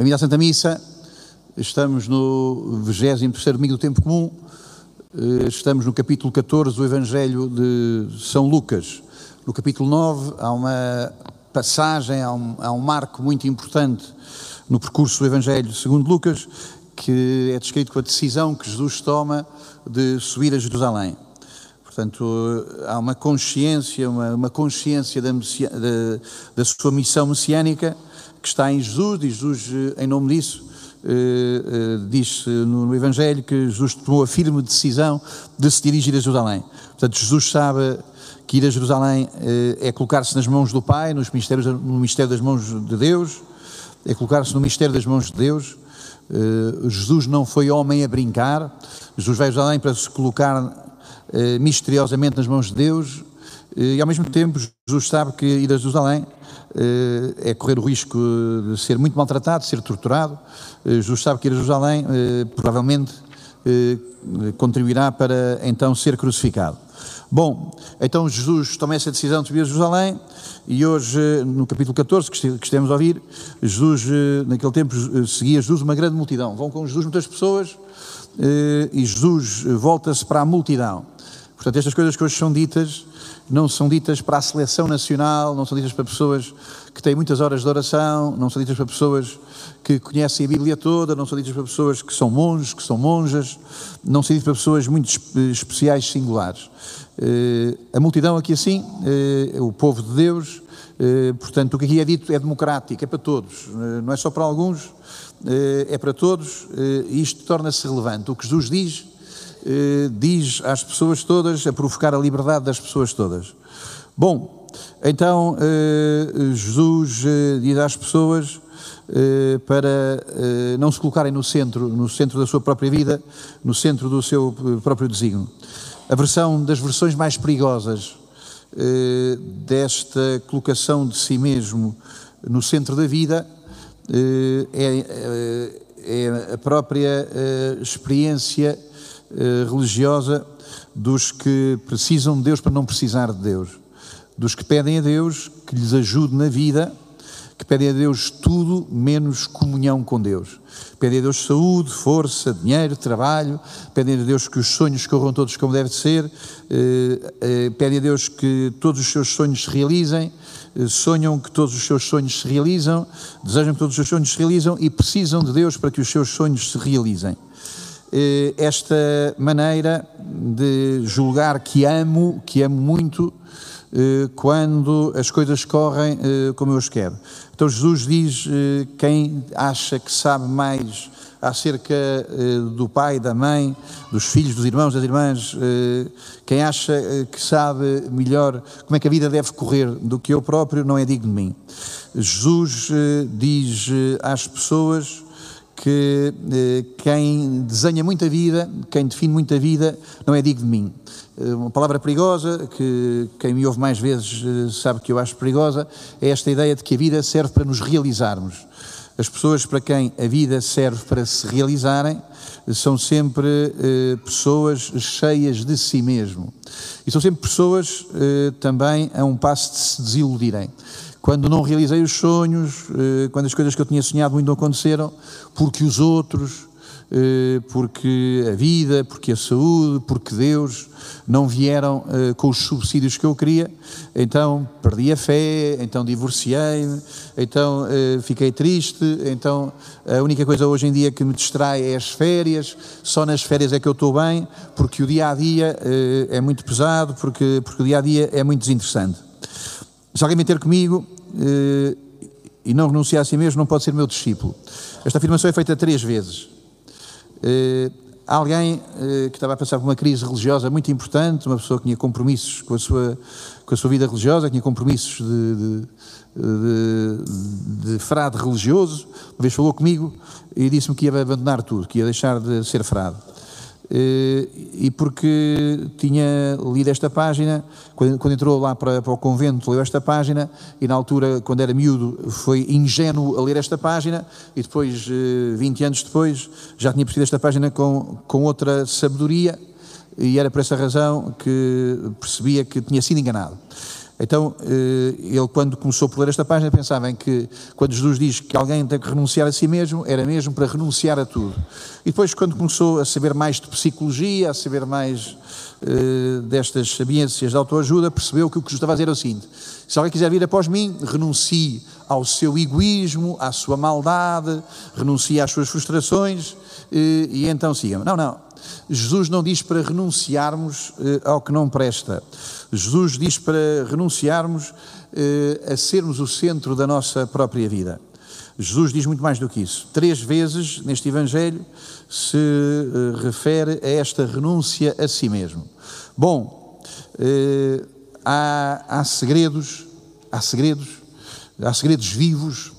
Bem-vindo Santa Missa. Estamos no 23 domingo do tempo comum. Eh, estamos no capítulo 14 do Evangelho de São Lucas. No capítulo 9 há uma passagem, há um, há um marco muito importante no percurso do Evangelho segundo Lucas, que é descrito com a decisão que Jesus toma de subir a Jerusalém. Portanto, há uma consciência, uma, uma consciência da, da, da sua missão messiânica que está em Jesus, e Jesus, eh, em nome disso, eh, eh, diz no Evangelho que Jesus tomou a firme decisão de se dirigir a Jerusalém. Portanto, Jesus sabe que ir a Jerusalém é colocar-se nas mãos do Pai, nos mistérios, no mistério das mãos de Deus, é colocar-se no mistério das mãos de Deus. Jesus não foi homem a brincar, Jesus vai a Jerusalém para se colocar misteriosamente nas mãos de Deus, e ao mesmo tempo Jesus sabe que ir a Jerusalém é correr o risco de ser muito maltratado, de ser torturado. Jesus sabe que ir a Jerusalém provavelmente contribuirá para então ser crucificado. Bom, então Jesus toma essa decisão de subir a Jerusalém e hoje, no capítulo 14 que estamos a ouvir, Jesus, naquele tempo, seguia Jesus uma grande multidão. Vão com Jesus muitas pessoas e Jesus volta-se para a multidão. Portanto, estas coisas que hoje são ditas não são ditas para a seleção nacional, não são ditas para pessoas que têm muitas horas de oração, não são ditas para pessoas que conhecem a Bíblia toda, não são ditas para pessoas que são monges, que são monjas, não são ditas para pessoas muito especiais, singulares. Uh, a multidão aqui assim, uh, o povo de Deus, uh, portanto, o que aqui é dito é democrático, é para todos, não é só para alguns, é para todos, e isto torna-se relevante. O que Jesus diz eh, diz às pessoas todas, a provocar a liberdade das pessoas todas. Bom, então eh, Jesus eh, diz às pessoas para não se colocarem no centro, no centro da sua própria vida, no centro do seu próprio desígnio. A versão das versões mais perigosas desta colocação de si mesmo no centro da vida é, é a própria experiência religiosa dos que precisam de Deus para não precisar de Deus, dos que pedem a Deus que lhes ajude na vida, que pedem a Deus tudo menos comunhão com Deus. Pedem a Deus saúde, força, dinheiro, trabalho, pedem a Deus que os sonhos corram todos como deve ser, eh, eh, pedem a Deus que todos os seus sonhos se realizem, sonham que todos os seus sonhos se realizam, desejam que todos os seus sonhos se realizam e precisam de Deus para que os seus sonhos se realizem. Eh, esta maneira de julgar que amo, que amo muito, eh, quando as coisas correm eh, como eu as quero. Então Jesus diz: quem acha que sabe mais acerca do pai, da mãe, dos filhos, dos irmãos, das irmãs, quem acha que sabe melhor como é que a vida deve correr do que eu próprio, não é digno de mim. Jesus diz às pessoas que eh, quem desenha muita vida, quem define muita vida, não é digno de mim. Eh, uma palavra perigosa, que quem me ouve mais vezes eh, sabe que eu acho perigosa, é esta ideia de que a vida serve para nos realizarmos. As pessoas para quem a vida serve para se realizarem são sempre eh, pessoas cheias de si mesmo. E são sempre pessoas eh, também a um passo de se desiludirem quando não realizei os sonhos, eh, quando as coisas que eu tinha sonhado muito não aconteceram, porque os outros, eh, porque a vida, porque a saúde, porque Deus não vieram eh, com os subsídios que eu queria, então perdi a fé, então divorciei-me, então fiquei triste, então a única coisa hoje em dia que me distrai é as férias, só nas férias é que eu estou bem, porque o dia a dia é muito pesado, porque, porque o dia a dia é muito desinteressante. Se alguém meter comigo eh, e não renunciar a si mesmo, não pode ser meu discípulo. Esta afirmação é feita três vezes. Eh, alguém eh, que estava a passar por uma crise religiosa muito importante, uma pessoa que tinha compromissos com a sua, com a sua vida religiosa, que tinha compromissos de, de, de, de frade religioso, uma vez falou comigo e disse-me que ia abandonar tudo, que ia deixar de ser frade. Eh, e porque tinha lido esta página, quando, quando entrou lá para, para, o convento, leu esta página, e na altura, quando era miúdo, foi ingênuo a ler esta página, e depois, 20 eh, anos depois, já tinha percebido esta página com, com outra sabedoria, e era por essa razão que percebia que tinha sido enganado. Então, eh, ele, quando começou por ler esta página, pensava em que, quando Jesus diz que alguém tem que renunciar a si mesmo, era mesmo para renunciar a tudo. E depois, quando começou a saber mais de psicologia, a saber mais uh, destas sabiências de autoajuda, percebeu que o que Jesus estava a dizer é o seguinte: se alguém quiser vir após mim, renuncie ao seu egoísmo, à sua maldade, renuncie às suas frustrações e, e então siga-me. Não, não. Jesus não diz para renunciarmos eh, ao que não presta. Jesus diz para renunciarmos eh, a sermos o centro da nossa própria vida. Jesus diz muito mais do que isso. Três vezes neste Evangelho se eh, refere a esta renúncia a si mesmo. Bom, há, há segredos, há segredos, há segredos vivos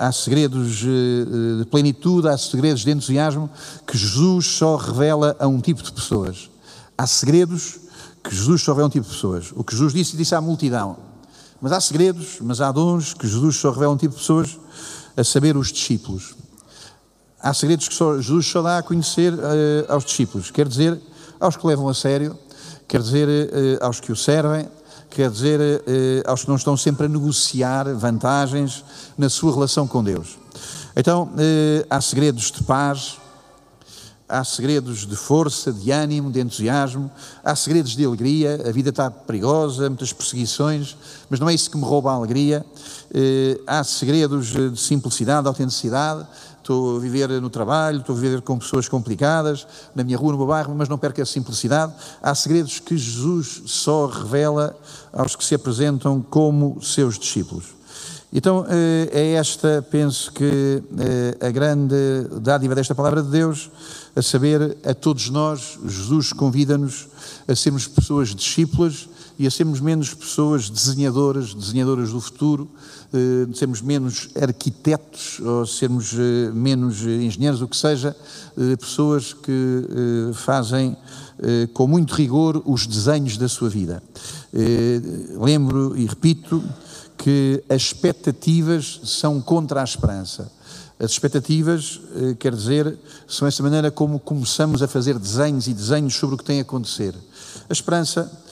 há segredos eh, de plenitude, há segredos de entusiasmo que Jesus só revela a um tipo de pessoas. Há segredos que Jesus só revela a um tipo de pessoas. O que Jesus disse, disse à multidão. Mas há segredos, mas há dons que Jesus só revela a um tipo de pessoas, a saber, os discípulos. Há segredos que só, Jesus só dá a conhecer uh, aos discípulos, quer dizer, aos que levam a sério, quer dizer, uh, aos que o servem, quer dizer, eh, aos que não estão sempre a negociar vantagens na sua relação com Deus. Então, eh, há segredos de paz, há segredos de força, de ânimo, de entusiasmo, há segredos de alegria. A vida está perigosa, muitas perseguições, mas não é isso que me rouba a alegria. Eh, há segredos de simplicidade, de autenticidade estou a viver no trabalho, estou a viver com pessoas complicadas, na minha rua, no meu bairro, mas não perco a simplicidade. Há segredos que Jesus só revela aos que se apresentam como seus discípulos. Então, eh, é esta, penso que, eh, a grande dádiva desta palavra de Deus, a saber, a todos nós, Jesus convida-nos a sermos pessoas discípulas e a sermos menos pessoas desenhadoras, desenhadoras do futuro, eh, sermos menos arquitetos ou sermos eh, menos engenheiros, o que seja, eh, pessoas que fazem com muito rigor os desenhos da sua vida. Lembro e repito que as expectativas são contra a esperança. As expectativas, quer dizer, são essa maneira como começamos a fazer desenhos e desenhos sobre o que tem a acontecer. A esperança eh,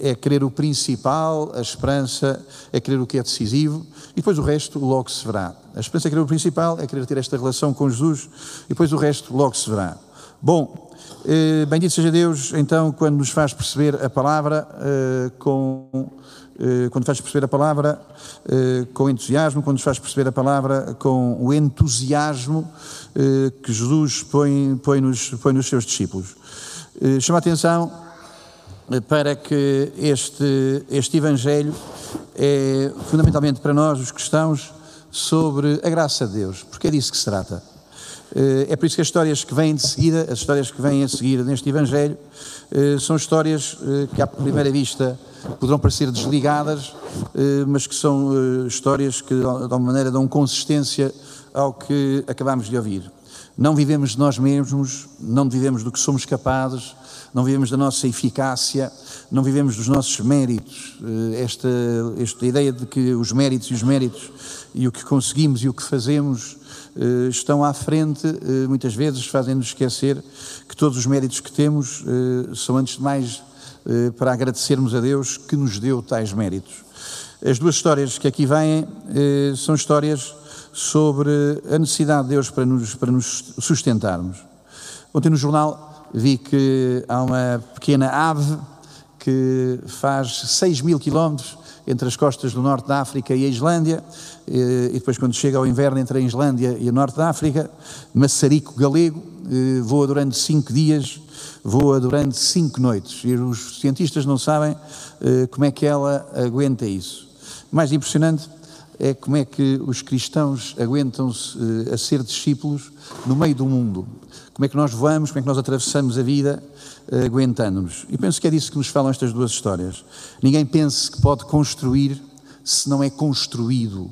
é querer o principal, a esperança é querer o que é decisivo e depois o resto logo se verá. A esperança é querer o principal, é querer ter esta relação com Jesus e depois o resto logo se verá. Bom, eh, bendito seja Deus, então, quando nos faz perceber a palavra eh, com. Quando faz perceber a palavra com entusiasmo, quando nos faz perceber a palavra com o entusiasmo que Jesus põe, põe, nos, põe nos seus discípulos. Chama a atenção para que este, este Evangelho é fundamentalmente para nós, os cristãos, sobre a graça de Deus, porque é disso que se trata. Eh, é por isso que as histórias que vêm de seguida, as histórias que vêm a seguir neste Evangelho, eh, são histórias eh, que à primeira vista poderão parecer desligadas, mas que são histórias que de alguma maneira dão consistência ao que acabamos de ouvir. Não vivemos de nós mesmos, não vivemos do que somos capazes, não vivemos da nossa eficácia, não vivemos dos nossos méritos. Eh, esta, esta ideia de que os méritos e os méritos e o que conseguimos e o que fazemos eh, estão à frente, eh, muitas vezes fazem-nos esquecer que todos os méritos que temos são, antes de mais, para agradecermos a Deus que nos deu tais méritos. As duas histórias que aqui vêm são histórias sobre a necessidade de Deus para nos, para nos sustentarmos. Ontem no jornal vi que há uma pequena ave que faz 6 mil quilómetros entre as costas do norte da África e a Islândia, e depois, quando chega ao inverno entre a Islândia e o norte da África, maçarico galego, voa durante cinco dias, voa durante cinco noites. E os cientistas não sabem como é que ela aguenta isso. Mais impressionante é como é que os cristãos aguentam-se a ser discípulos no meio do mundo como é que nós voamos, como é que nós atravessamos a vida uh, aguentando-nos. E penso que é disso que nos falam estas duas histórias. Ninguém pense que pode construir se não é construído.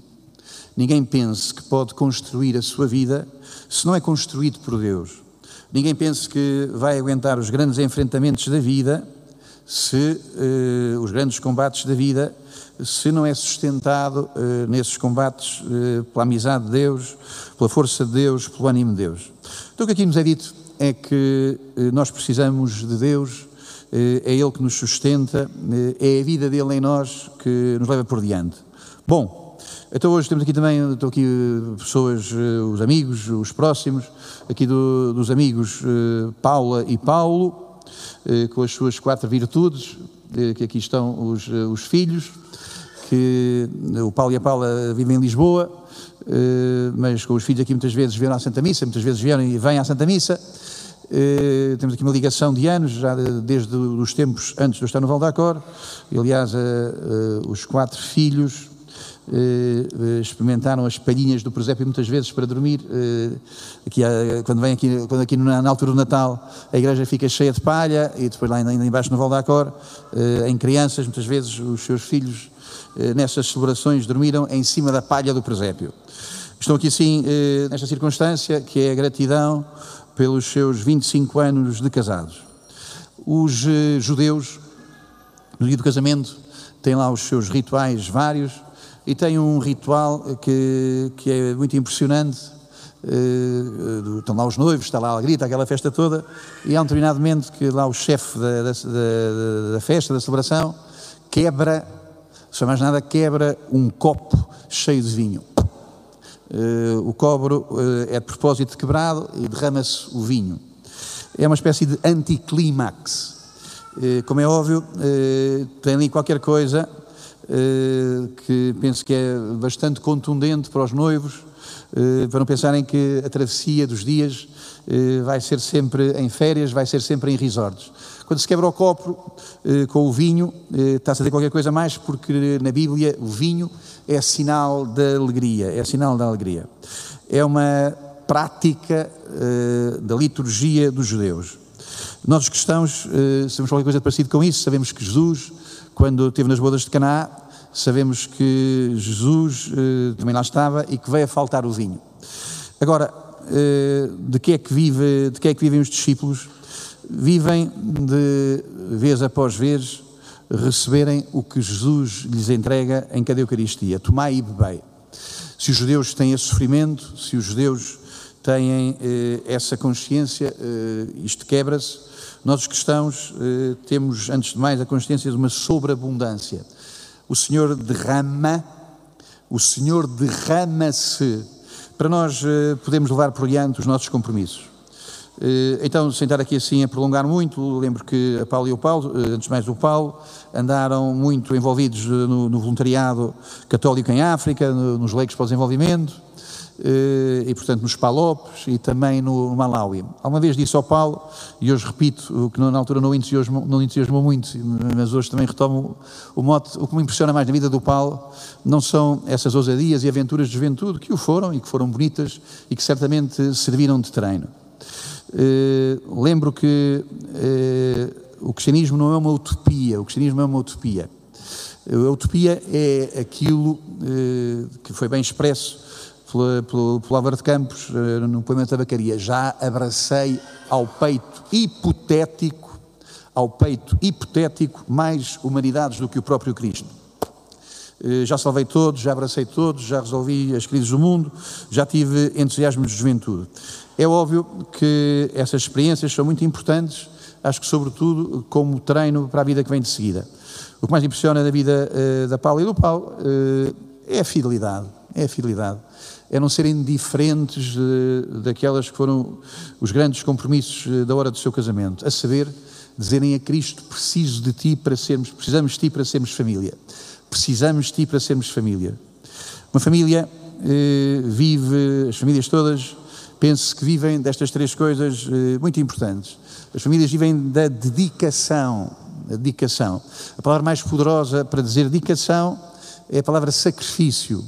Ninguém pense que pode construir a sua vida se não é construído por Deus. Ninguém pense que vai aguentar os grandes enfrentamentos da vida se uh, os grandes combates da vida se não é sustentado uh, nesses combates uh, pela amizade de Deus, pela força de Deus, pelo ânimo de Deus. Então o que aqui nos é dito é que uh, nós precisamos de Deus é Ele que nos sustenta, é a vida dele em nós que nos leva por diante. Bom, então hoje temos aqui também, estou aqui pessoas, os amigos, os próximos, aqui do, dos amigos Paula e Paulo, com as suas quatro virtudes, que aqui estão os, os filhos, que o Paulo e a Paula vivem em Lisboa, mas com os filhos aqui muitas vezes vieram à Santa Missa, muitas vezes vieram e vêm à Santa Missa, Uh, temos aqui uma ligação de anos, já desde os tempos antes de eu estar no Val d'Acor. Aliás, uh, uh, os quatro filhos experimentaram as palhinhas do presépio muitas vezes para dormir. aqui, quando vem aqui, quando aqui na, na, altura do Natal, a igreja fica cheia de palha e depois lá embaixo no Val d'Acor, em crianças, muitas vezes os seus filhos nessas celebrações dormiram em cima da palha do presépio. Estão aqui assim, nesta circunstância, que é a gratidão pelos seus 25 anos de casados. Os eh, judeus, no dia do casamento, têm lá os seus rituais vários e têm um ritual que, que é muito impressionante. Uh, estão lá os noivos, está lá a grita, aquela festa toda, e há um determinado momento que lá o chefe da, da, da, da festa, da celebração, quebra, se mais nada, quebra um copo cheio de vinho. Uh, o cobre uh, é de propósito quebrado e derrama-se o vinho. É uma espécie de anticlímax. Uh, como é óbvio, tem ali qualquer coisa que penso que é bastante contundente para os noivos, para não pensarem que a travessia dos dias vai ser sempre em férias, vai ser sempre em resorts. Quando se quebra o copo com o vinho, está-se a dizer qualquer coisa mais, porque na Bíblia o vinho é sinal da alegria, é sinal da alegria. É uma prática da liturgia dos judeus. Nós os cristãos sabemos qualquer coisa parecida com isso, sabemos que Jesus, quando esteve nas bodas de Caná, sabemos que Jesus uh, também lá estava e que veio a faltar o vinho. Agora, de que é que vive, de que é que vivem os discípulos? Vivem de vez após vez receberem o que Jesus lhes entrega em cada Eucaristia. Tomai e bebei. Se os judeus têm esse sofrimento, se os judeus têm eh, essa consciência, eh, isto quebra-se. Nós, os cristãos, eh, temos, antes de mais, a consciência de uma sobreabundância. O Senhor derrama, o Senhor derrama-se para nós eh, podermos levar por diante os nossos compromissos. Eh, então, sem estar aqui assim a prolongar muito, lembro que a Paulo e o Paulo, antes mais o Paulo, andaram muito envolvidos no, no voluntariado católico em África, nos leigos para o desenvolvimento, e portanto nos Palopes e também no Malawi. Alguma vez disse ao Paulo, e hoje repito, o que na altura não entusiasmou, não entusiasmou muito, mas hoje também retomo o mote, o que me impressiona mais na vida do Paulo não são essas ousadias e aventuras de juventude, que o foram e que foram bonitas e que certamente serviram de treino. Eh, lembro que uh, o cristianismo não é uma utopia, o cristianismo é uma utopia. A utopia é aquilo que foi bem expresso pela, pelo, pelo Álvaro de Campos no poema da tabacaria. Já abracei ao peito hipotético, ao peito hipotético, mais humanidades do que o próprio Cristo. Já salvei todos, já abracei todos, já resolvi as crises do mundo, já tive entusiasmo de juventude. É óbvio que essas experiências são muito importantes, acho que sobretudo como treino para a vida que vem de seguida. O que mais impressiona na vida uh, da Paula e do Paulo uh, é a fidelidade, é a fidelidade. É não serem diferentes daquelas que foram os grandes compromissos da hora do seu casamento, a saber, dizerem a Cristo, preciso de ti para sermos, precisamos de ti para sermos família. Precisamos de ti para sermos família. Uma família vive, as famílias todas, penso que vivem destas três coisas eh, muito importantes. As famílias vivem da dedicação. A dedicação. A palavra mais poderosa para dizer dedicação é a palavra sacrifício.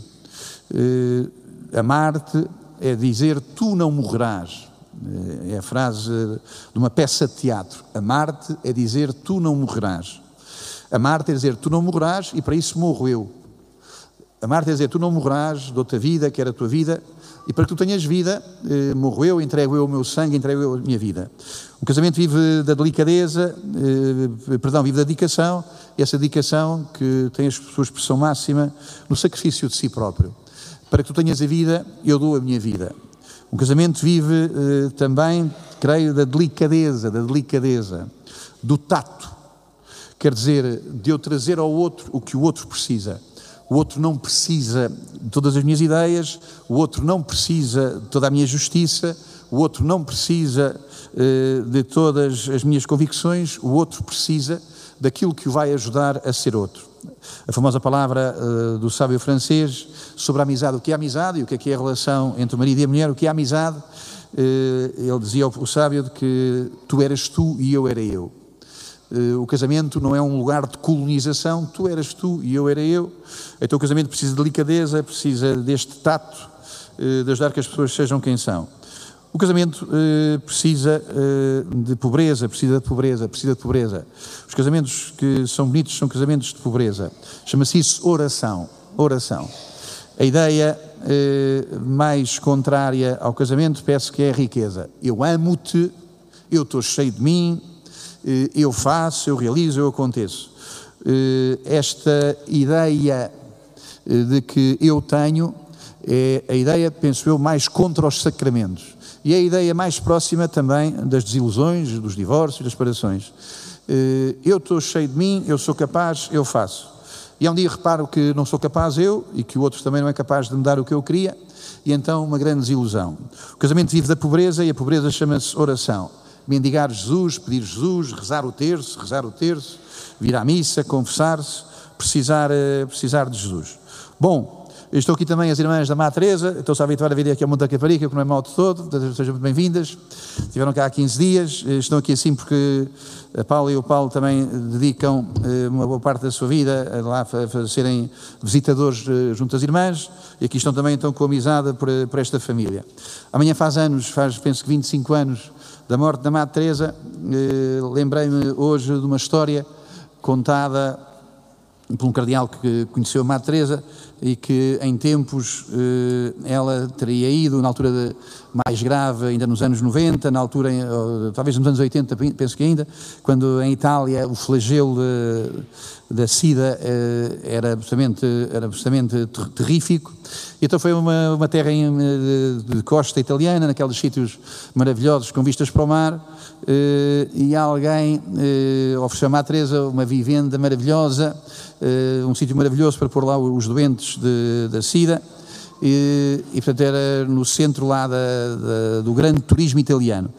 Uh, Amar-te é dizer tu não morrerás. Uh, é a frase de uma peça de teatro. Amar-te é dizer tu não morrerás. Amar-te é dizer tu não morrerás e para isso morro eu. Amar-te é dizer tu não morrerás, dou-te a vida, quero a tua vida, e para que tu tenhas vida, eh, morro eu, entrego eu o meu sangue, entrego eu a minha vida. O casamento vive da delicadeza, eh, perdão, vive da dedicação, e essa dedicação que tem a sua expressão máxima no sacrifício de si próprio. Para que tu tenhas a vida, eu dou a minha vida. O casamento vive eh, também, creio, da delicadeza, da delicadeza, do tato. quer dizer, de eu trazer ao outro o que o outro precisa. O outro não precisa de todas as minhas ideias, o outro não precisa de toda a minha justiça, o outro não precisa uh, de todas as minhas convicções, o outro precisa daquilo que o vai ajudar a ser outro. A famosa palavra uh, do sábio francês sobre a amizade, o que é amizade e o que é, que é a relação entre o marido e a mulher, o que é amizade, uh, ele dizia o sábio de que tu eras tu e eu era eu. Uh, o casamento não é um lugar de colonização, tu eras tu e eu era eu. Então o casamento precisa de delicadeza, precisa deste tato, de ajudar que as pessoas sejam quem são. O casamento eh, precisa eh, de pobreza, precisa de pobreza, precisa de pobreza. Os casamentos que são bonitos são casamentos de pobreza. Chama-se isso oração. Oração. A ideia eh, mais contrária ao casamento peço que é a riqueza. Eu amo-te, eu estou cheio de mim, eh, eu faço, eu realizo, eu aconteço. Eh, esta ideia eh, de que eu tenho é a ideia, penso eu, mais contra os sacramentos. E é a ideia mais próxima também das desilusões, dos divórcios, das separações. Eh, eu estou cheio de mim, eu sou capaz, eu faço. E há um dia reparo que não sou capaz eu e que o outro também não é capaz de me dar o que eu queria, e então uma grande desilusão. O casamento vive da pobreza e a pobreza chama-se oração. Mendigar Jesus, pedir Jesus, rezar o terço, rezar o terço, vir à missa, confessar-se, precisar, eh, precisar de Jesus. Bom, Estou aqui também as irmãs da Má Teresa, estou-se a habituar a vir aqui ao Monte da Caparica, que não é mal de todo, sejam muito bem-vindas. Estiveram cá há 15 dias, eh, estão aqui assim porque a Paula e o Paulo também dedicam eh, uma boa parte da sua vida a lá a serem visitadores eh, junto às irmãs, e aqui estão também então com amizade por, por esta família. Amanhã faz anos, faz penso que 25 anos da morte da Má Teresa, lembrei-me hoje de uma história contada por um cardeal que conheceu a Má Teresa e que em tempos eh, ela teria ido, na altura de, mais grave, ainda nos anos 90, na altura, talvez nos anos 80, penso que ainda, quando em Itália o flagelo da SIDA eh, era absolutamente, era absolutamente terrífico. Então foi uma, uma terra de, de costa italiana, naqueles sítios maravilhosos com vistas para o mar, eh, e alguém ofereceu a Teresa uma vivenda maravilhosa, um sítio maravilhoso para pôr lá os doentes de, da SIDA, e, e, portanto era no centro lá da, da, do grande turismo italiano.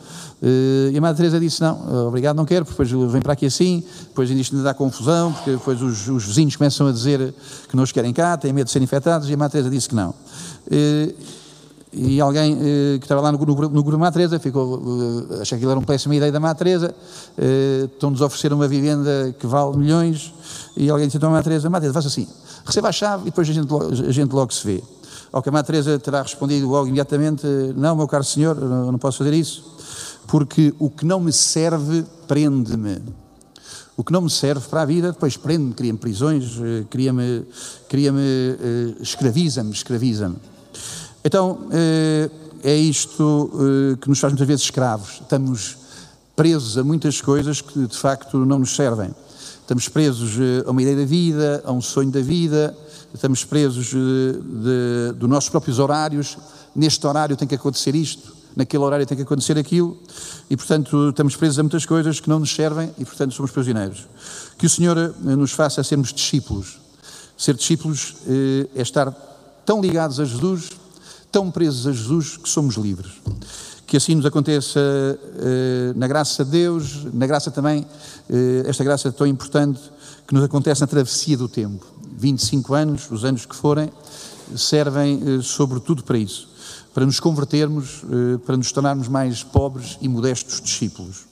E a Madre Teresa disse, não, obrigado, não quero, porque depois vem para aqui assim, depois isto ainda dá confusão, porque depois os, os, vizinhos começam a dizer que não os querem cá, têm medo de serem infectados, e a Madre Teresa disse que não. Uh, e alguém uh, que estava lá no, no, no grupo Madre Teresa ficou, uh, achei que aquilo era uma péssima ideia da Madre Teresa, uh, estão-nos a oferecer uma vivenda que vale milhões, e alguém disse então a Madre Teresa, Madre Teresa, faça assim, receba a chave e depois a gente, a gente logo se vê. Ao que a Madre Teresa terá respondido logo imediatamente: Não, meu caro senhor, não posso fazer isso, porque o que não me serve prende-me. O que não me serve para a vida, depois prende-me, cria-me prisões, eh, cria-me, cria-me, eh, escraviza-me, escraviza-me. Então, eh, é isto que nos faz muitas vezes escravos. Estamos presos a muitas coisas que de facto não nos servem. Estamos presos a uma ideia da vida, a um sonho da vida, estamos presos de, dos nossos próprios horários. Neste horário tem que acontecer isto, naquele horário tem que acontecer aquilo, e portanto estamos presos a muitas coisas que não nos servem e portanto somos prisioneiros. Que o Senhor eh, nos faça sermos discípulos. Ser discípulos eh, é estar tão ligados a Jesus, tão presos a Jesus, que somos livres. Que assim nos aconteça eh, na graça de Deus, na graça também, esta graça tão importante que nos acontece na travessia do tempo 25 anos, os anos que forem, servem eh, sobretudo para isso, para nos convertermos, eh, para nos tornarmos mais pobres e modestos discípulos.